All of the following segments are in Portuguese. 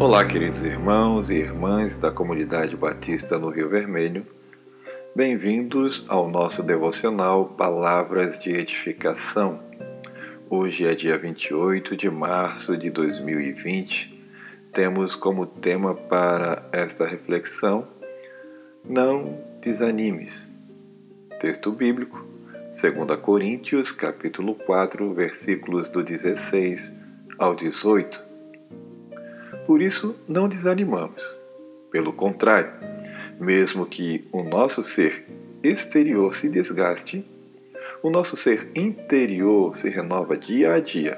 Olá, queridos irmãos e irmãs da comunidade batista no Rio Vermelho. Bem-vindos ao nosso devocional Palavras de Edificação. Hoje é dia 28 de março de 2020. Temos como tema para esta reflexão: Não desanimes. Texto bíblico, 2 Coríntios, capítulo 4, versículos do 16 ao 18 por isso, não desanimamos. Pelo contrário, mesmo que o nosso ser exterior se desgaste, o nosso ser interior se renova dia a dia,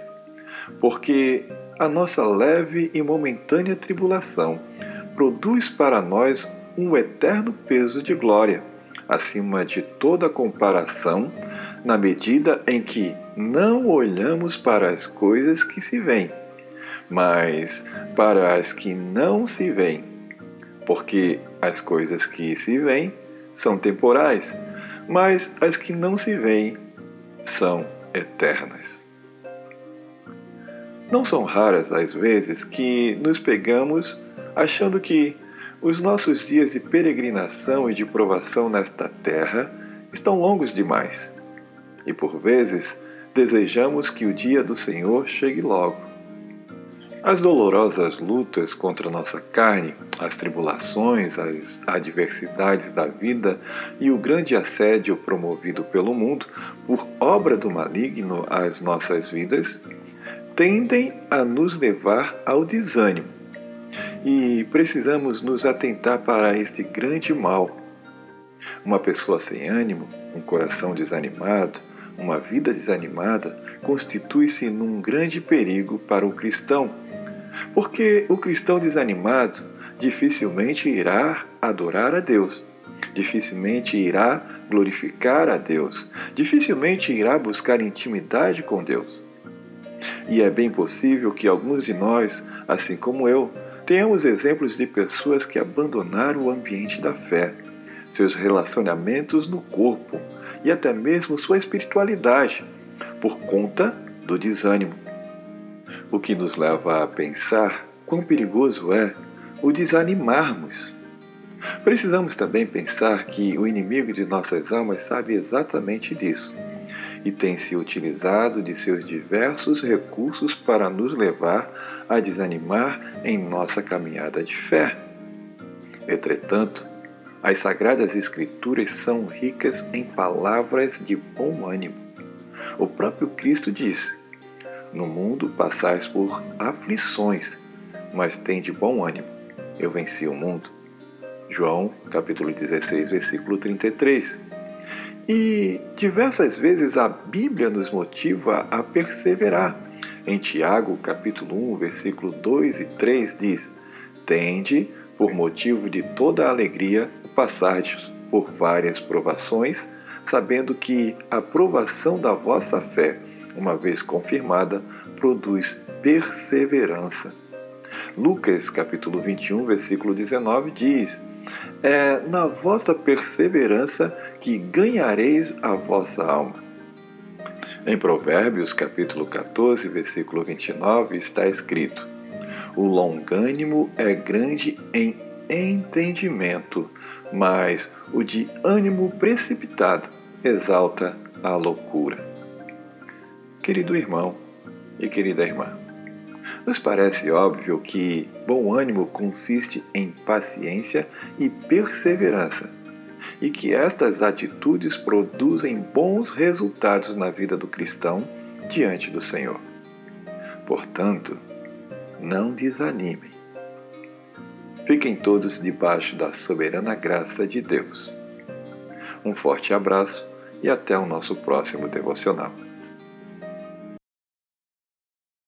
porque a nossa leve e momentânea tribulação produz para nós um eterno peso de glória, acima de toda comparação, na medida em que não olhamos para as coisas que se veem mas para as que não se veem, porque as coisas que se veem são temporais, mas as que não se veem são eternas. Não são raras as vezes que nos pegamos achando que os nossos dias de peregrinação e de provação nesta terra estão longos demais. E por vezes desejamos que o dia do Senhor chegue logo. As dolorosas lutas contra nossa carne, as tribulações, as adversidades da vida e o grande assédio promovido pelo mundo por obra do maligno às nossas vidas tendem a nos levar ao desânimo. E precisamos nos atentar para este grande mal. Uma pessoa sem ânimo, um coração desanimado, uma vida desanimada constitui-se num grande perigo para o cristão, porque o cristão desanimado dificilmente irá adorar a Deus, dificilmente irá glorificar a Deus, dificilmente irá buscar intimidade com Deus. E é bem possível que alguns de nós, assim como eu, tenhamos exemplos de pessoas que abandonaram o ambiente da fé, seus relacionamentos no corpo, e até mesmo sua espiritualidade, por conta do desânimo. O que nos leva a pensar quão perigoso é o desanimarmos. Precisamos também pensar que o inimigo de nossas almas sabe exatamente disso e tem se utilizado de seus diversos recursos para nos levar a desanimar em nossa caminhada de fé. Entretanto, as Sagradas Escrituras são ricas em palavras de bom ânimo. O próprio Cristo disse: No mundo passais por aflições, mas tem de bom ânimo. Eu venci o mundo. João, capítulo 16, versículo 33. E diversas vezes a Bíblia nos motiva a perseverar. Em Tiago, capítulo 1, versículo 2 e 3 diz: Tende, por motivo de toda a alegria, passardes por várias provações, sabendo que a provação da vossa fé, uma vez confirmada, produz perseverança. Lucas capítulo 21, versículo 19 diz: É na vossa perseverança que ganhareis a vossa alma. Em Provérbios capítulo 14, versículo 29 está escrito: O longânimo é grande em entendimento, mas o de ânimo precipitado exalta a loucura. Querido irmão e querida irmã, nos parece óbvio que bom ânimo consiste em paciência e perseverança, e que estas atitudes produzem bons resultados na vida do cristão diante do Senhor. Portanto, não desanimem Fiquem todos debaixo da soberana graça de Deus. Um forte abraço e até o nosso próximo devocional.